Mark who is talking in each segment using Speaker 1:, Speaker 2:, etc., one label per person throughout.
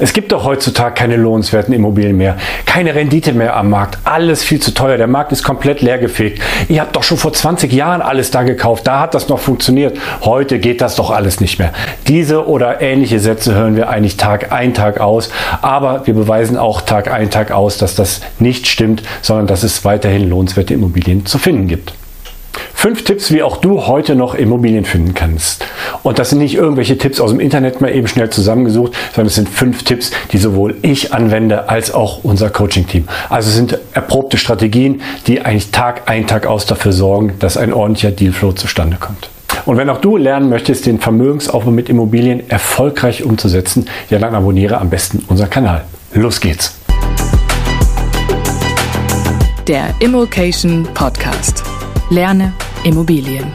Speaker 1: Es gibt doch heutzutage keine lohnenswerten Immobilien mehr, keine Rendite mehr am Markt, alles viel zu teuer, der Markt ist komplett leergefegt. Ihr habt doch schon vor 20 Jahren alles da gekauft, da hat das noch funktioniert. Heute geht das doch alles nicht mehr. Diese oder ähnliche Sätze hören wir eigentlich Tag ein, Tag aus, aber wir beweisen auch Tag ein, Tag aus, dass das nicht stimmt, sondern dass es weiterhin lohnenswerte Immobilien zu finden gibt. Fünf Tipps, wie auch du heute noch Immobilien finden kannst. Und das sind nicht irgendwelche Tipps aus dem Internet mal eben schnell zusammengesucht, sondern es sind fünf Tipps, die sowohl ich anwende als auch unser Coaching-Team. Also es sind erprobte Strategien, die eigentlich Tag ein, Tag aus dafür sorgen, dass ein ordentlicher Dealflow zustande kommt. Und wenn auch du lernen möchtest, den Vermögensaufbau mit Immobilien erfolgreich umzusetzen, ja dann abonniere am besten unseren Kanal. Los geht's!
Speaker 2: Der Immokation Podcast. Lerne Immobilien.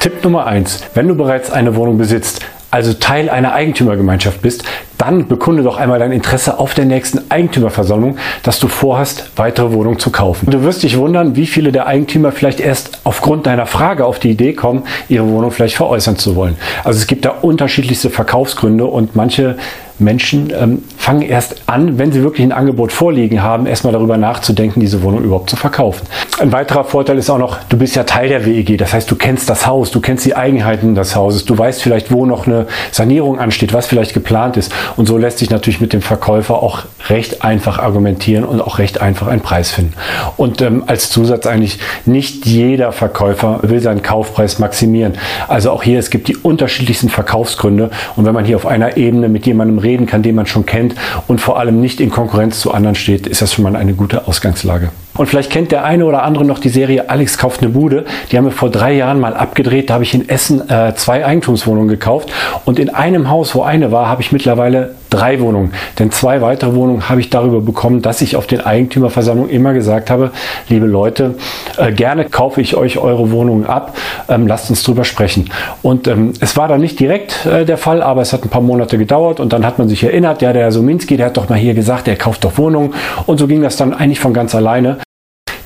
Speaker 1: Tipp Nummer eins: Wenn du bereits eine Wohnung besitzt, also Teil einer Eigentümergemeinschaft bist, dann bekunde doch einmal dein Interesse auf der nächsten Eigentümerversammlung, dass du vorhast, weitere Wohnungen zu kaufen. Du wirst dich wundern, wie viele der Eigentümer vielleicht erst aufgrund deiner Frage auf die Idee kommen, ihre Wohnung vielleicht veräußern zu wollen. Also es gibt da unterschiedlichste Verkaufsgründe und manche Menschen ähm, fangen erst an, wenn sie wirklich ein Angebot vorliegen haben, erstmal darüber nachzudenken, diese Wohnung überhaupt zu verkaufen. Ein weiterer Vorteil ist auch noch, du bist ja Teil der WEG. Das heißt, du kennst das Haus, du kennst die Eigenheiten des Hauses, du weißt vielleicht, wo noch eine Sanierung ansteht, was vielleicht geplant ist. Und so lässt sich natürlich mit dem Verkäufer auch recht einfach argumentieren und auch recht einfach einen Preis finden. Und ähm, als Zusatz eigentlich, nicht jeder Verkäufer will seinen Kaufpreis maximieren. Also auch hier, es gibt die unterschiedlichsten Verkaufsgründe. Und wenn man hier auf einer Ebene mit jemandem reden kann, den man schon kennt und vor allem nicht in Konkurrenz zu anderen steht, ist das schon mal eine gute Ausgangslage. Und vielleicht kennt der eine oder andere noch die Serie Alex kauft eine Bude. Die haben wir vor drei Jahren mal abgedreht. Da habe ich in Essen äh, zwei Eigentumswohnungen gekauft. Und in einem Haus, wo eine war, habe ich mittlerweile drei Wohnungen. Denn zwei weitere Wohnungen habe ich darüber bekommen, dass ich auf den Eigentümerversammlungen immer gesagt habe, liebe Leute, äh, gerne kaufe ich euch eure Wohnungen ab. Ähm, lasst uns drüber sprechen. Und ähm, es war dann nicht direkt äh, der Fall, aber es hat ein paar Monate gedauert und dann hat man sich erinnert, ja, der Herr Sominski, der hat doch mal hier gesagt, er kauft doch Wohnungen. Und so ging das dann eigentlich von ganz alleine.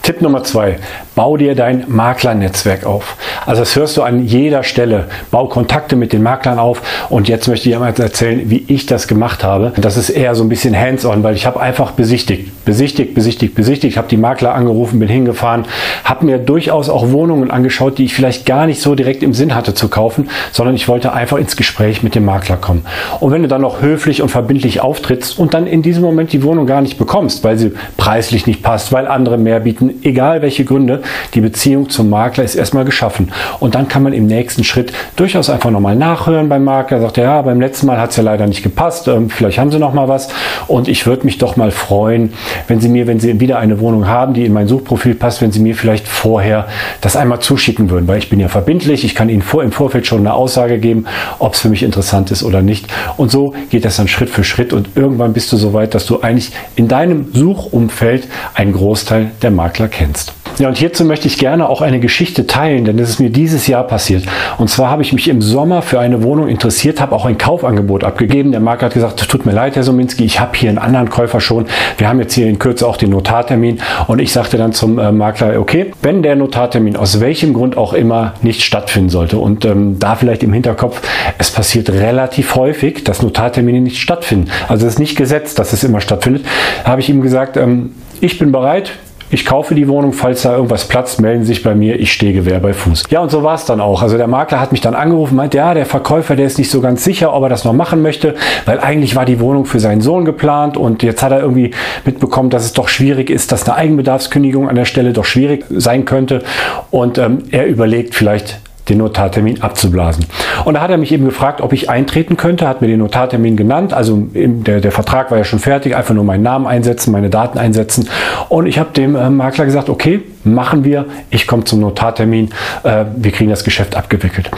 Speaker 1: Tipp Nummer zwei, bau dir dein Maklernetzwerk auf. Also das hörst du an jeder Stelle. Bau Kontakte mit den Maklern auf. Und jetzt möchte ich einmal erzählen, wie ich das gemacht habe. Das ist eher so ein bisschen hands-on, weil ich habe einfach besichtigt, besichtigt, besichtigt, besichtigt, habe die Makler angerufen, bin hingefahren, habe mir durchaus auch Wohnungen angeschaut, die ich vielleicht gar nicht so direkt im Sinn hatte zu kaufen, sondern ich wollte einfach ins Gespräch mit dem Makler kommen. Und wenn du dann noch höflich und verbindlich auftrittst und dann in diesem Moment die Wohnung gar nicht bekommst, weil sie preislich nicht passt, weil andere mehr bieten, egal welche Gründe, die Beziehung zum Makler ist erstmal geschaffen. Und dann kann man im nächsten Schritt durchaus einfach nochmal nachhören beim Makler. Sagt er, ja, beim letzten Mal hat es ja leider nicht gepasst. Ähm, vielleicht haben Sie noch mal was. Und ich würde mich doch mal freuen, wenn Sie mir, wenn Sie wieder eine Wohnung haben, die in mein Suchprofil passt, wenn Sie mir vielleicht vorher das einmal zuschicken würden. Weil ich bin ja verbindlich. Ich kann Ihnen vor, im Vorfeld schon eine Aussage geben, ob es für mich interessant ist oder nicht. Und so geht das dann Schritt für Schritt. Und irgendwann bist du so weit, dass du eigentlich in deinem Suchumfeld einen Großteil der Makler kennst. Ja, und hierzu möchte ich gerne auch eine Geschichte teilen, denn das ist mir dieses Jahr passiert. Und zwar habe ich mich im Sommer für eine Wohnung interessiert, habe auch ein Kaufangebot abgegeben. Der Makler hat gesagt, tut mir leid, Herr Sominski, ich habe hier einen anderen Käufer schon. Wir haben jetzt hier in Kürze auch den Notartermin. Und ich sagte dann zum äh, Makler, okay, wenn der Notartermin aus welchem Grund auch immer nicht stattfinden sollte und ähm, da vielleicht im Hinterkopf, es passiert relativ häufig, dass Notartermine nicht stattfinden. Also es ist nicht gesetzt, dass es immer stattfindet. habe ich ihm gesagt, ähm, ich bin bereit, ich kaufe die Wohnung, falls da irgendwas platzt, melden sich bei mir, ich stehe Gewehr bei Fuß. Ja, und so war es dann auch. Also der Makler hat mich dann angerufen, meint, ja, der Verkäufer, der ist nicht so ganz sicher, ob er das noch machen möchte, weil eigentlich war die Wohnung für seinen Sohn geplant und jetzt hat er irgendwie mitbekommen, dass es doch schwierig ist, dass eine Eigenbedarfskündigung an der Stelle doch schwierig sein könnte und ähm, er überlegt vielleicht den Notartermin abzublasen. Und da hat er mich eben gefragt, ob ich eintreten könnte, hat mir den Notartermin genannt. Also der, der Vertrag war ja schon fertig, einfach nur meinen Namen einsetzen, meine Daten einsetzen. Und ich habe dem äh, Makler gesagt, okay, machen wir. Ich komme zum Notartermin. Äh, wir kriegen das Geschäft abgewickelt.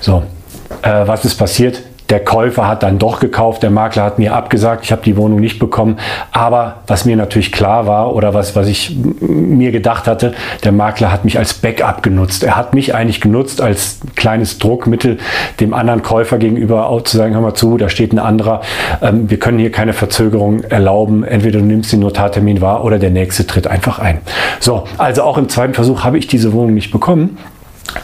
Speaker 1: So, äh, was ist passiert? Der Käufer hat dann doch gekauft, der Makler hat mir abgesagt, ich habe die Wohnung nicht bekommen. Aber was mir natürlich klar war oder was, was ich mir gedacht hatte, der Makler hat mich als Backup genutzt. Er hat mich eigentlich genutzt als kleines Druckmittel dem anderen Käufer gegenüber auch zu sagen, hör mal zu, da steht ein anderer, ähm, wir können hier keine Verzögerung erlauben. Entweder du nimmst den Notartermin wahr oder der nächste tritt einfach ein. So, also auch im zweiten Versuch habe ich diese Wohnung nicht bekommen.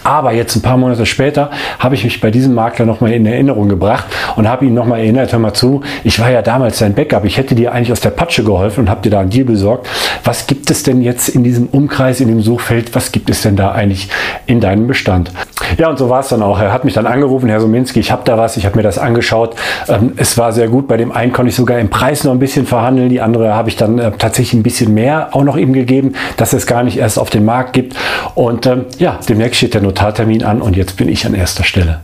Speaker 1: Aber jetzt ein paar Monate später habe ich mich bei diesem Makler nochmal in Erinnerung gebracht und habe ihn nochmal erinnert, hör mal zu, ich war ja damals dein Backup, ich hätte dir eigentlich aus der Patsche geholfen und habe dir da einen Deal besorgt. Was gibt es denn jetzt in diesem Umkreis, in dem Suchfeld, was gibt es denn da eigentlich in deinem Bestand? Ja, und so war es dann auch. Er hat mich dann angerufen, Herr Sominski, ich habe da was, ich habe mir das angeschaut. Ähm, es war sehr gut. Bei dem einen konnte ich sogar im Preis noch ein bisschen verhandeln. Die andere habe ich dann äh, tatsächlich ein bisschen mehr auch noch ihm gegeben, dass es gar nicht erst auf den Markt gibt. Und ähm, ja, demnächst steht der Notartermin an und jetzt bin ich an erster Stelle.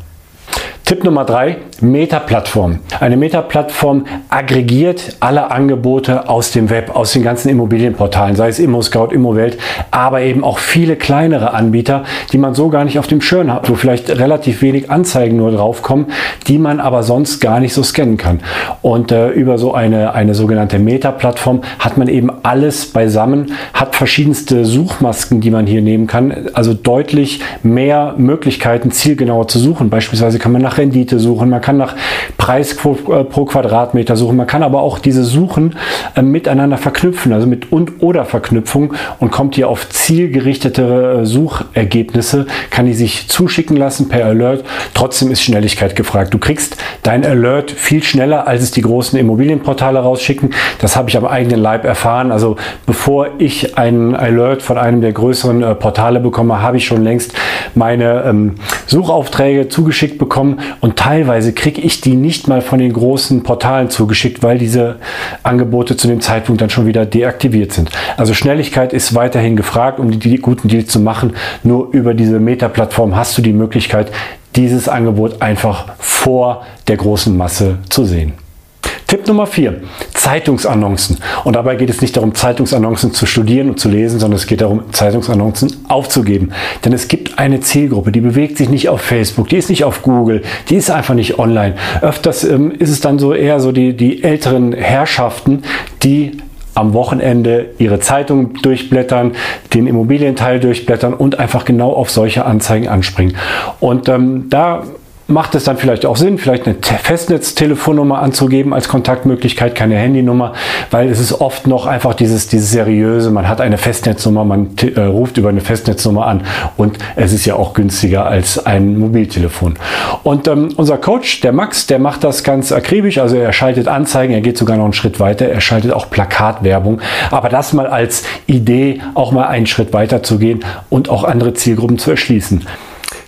Speaker 1: Tipp Nummer drei, Meta-Plattform. Eine Meta-Plattform aggregiert alle Angebote aus dem Web, aus den ganzen Immobilienportalen, sei es ImmoScout, Immowelt, aber eben auch viele kleinere Anbieter, die man so gar nicht auf dem Schirm hat, wo vielleicht relativ wenig Anzeigen nur draufkommen, die man aber sonst gar nicht so scannen kann. Und äh, über so eine, eine sogenannte Meta-Plattform hat man eben alles beisammen, hat verschiedenste Suchmasken, die man hier nehmen kann, also deutlich mehr Möglichkeiten, zielgenauer zu suchen. Beispielsweise kann man nach nach Rendite suchen, man kann nach Preis pro, äh, pro Quadratmeter suchen, man kann aber auch diese Suchen äh, miteinander verknüpfen, also mit und oder Verknüpfung und kommt hier auf zielgerichtetere äh, Suchergebnisse, kann die sich zuschicken lassen per Alert. Trotzdem ist Schnelligkeit gefragt. Du kriegst dein Alert viel schneller, als es die großen Immobilienportale rausschicken. Das habe ich am eigenen Leib erfahren. Also bevor ich einen Alert von einem der größeren Portale bekomme, habe ich schon längst meine ähm, Suchaufträge zugeschickt bekommen und teilweise kriege ich die nicht mal von den großen Portalen zugeschickt, weil diese Angebote zu dem Zeitpunkt dann schon wieder deaktiviert sind. Also Schnelligkeit ist weiterhin gefragt, um die, die guten Deals zu machen. Nur über diese Meta-Plattform hast du die Möglichkeit, dieses Angebot einfach vor der großen Masse zu sehen. Tipp Nummer 4. Zeitungsannoncen. Und dabei geht es nicht darum, Zeitungsannoncen zu studieren und zu lesen, sondern es geht darum, Zeitungsannoncen aufzugeben. Denn es gibt eine Zielgruppe, die bewegt sich nicht auf Facebook, die ist nicht auf Google, die ist einfach nicht online. Öfters ähm, ist es dann so eher so die, die älteren Herrschaften, die am Wochenende ihre Zeitung durchblättern, den Immobilienteil durchblättern und einfach genau auf solche Anzeigen anspringen. Und ähm, da macht es dann vielleicht auch Sinn, vielleicht eine Festnetztelefonnummer anzugeben als Kontaktmöglichkeit, keine Handynummer, weil es ist oft noch einfach dieses, dieses seriöse, man hat eine Festnetznummer, man äh, ruft über eine Festnetznummer an und es ist ja auch günstiger als ein Mobiltelefon. Und ähm, unser Coach, der Max, der macht das ganz akribisch, also er schaltet Anzeigen, er geht sogar noch einen Schritt weiter, er schaltet auch Plakatwerbung, aber das mal als Idee, auch mal einen Schritt weiter zu gehen und auch andere Zielgruppen zu erschließen.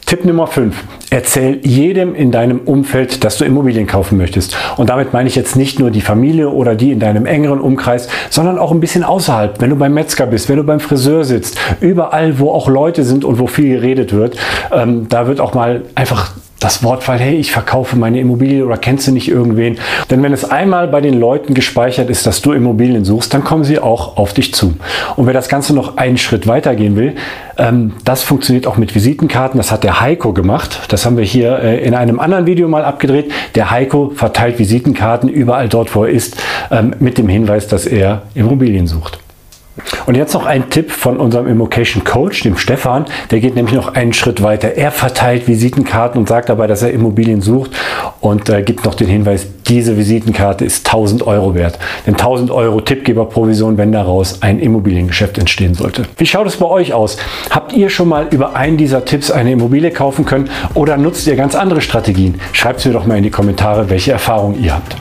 Speaker 1: Tipp Nummer 5. Erzähl jedem in deinem Umfeld, dass du Immobilien kaufen möchtest. Und damit meine ich jetzt nicht nur die Familie oder die in deinem engeren Umkreis, sondern auch ein bisschen außerhalb. Wenn du beim Metzger bist, wenn du beim Friseur sitzt, überall, wo auch Leute sind und wo viel geredet wird, ähm, da wird auch mal einfach das Wortfall, hey, ich verkaufe meine Immobilie oder kennst du nicht irgendwen? Denn wenn es einmal bei den Leuten gespeichert ist, dass du Immobilien suchst, dann kommen sie auch auf dich zu. Und wer das Ganze noch einen Schritt weiter gehen will, ähm, das funktioniert auch mit Visitenkarten. Das hat der Heiko gemacht. Das haben wir hier äh, in einem anderen Video mal abgedreht. Der Heiko verteilt Visitenkarten überall dort, wo er ist, ähm, mit dem Hinweis, dass er Immobilien sucht. Und jetzt noch ein Tipp von unserem Immocation Coach, dem Stefan. Der geht nämlich noch einen Schritt weiter. Er verteilt Visitenkarten und sagt dabei, dass er Immobilien sucht und äh, gibt noch den Hinweis, diese Visitenkarte ist 1000 Euro wert. Denn 1000 Euro Tippgeberprovision, wenn daraus ein Immobiliengeschäft entstehen sollte. Wie schaut es bei euch aus? Habt ihr schon mal über einen dieser Tipps eine Immobilie kaufen können oder nutzt ihr ganz andere Strategien? Schreibt es mir doch mal in die Kommentare, welche Erfahrungen ihr habt.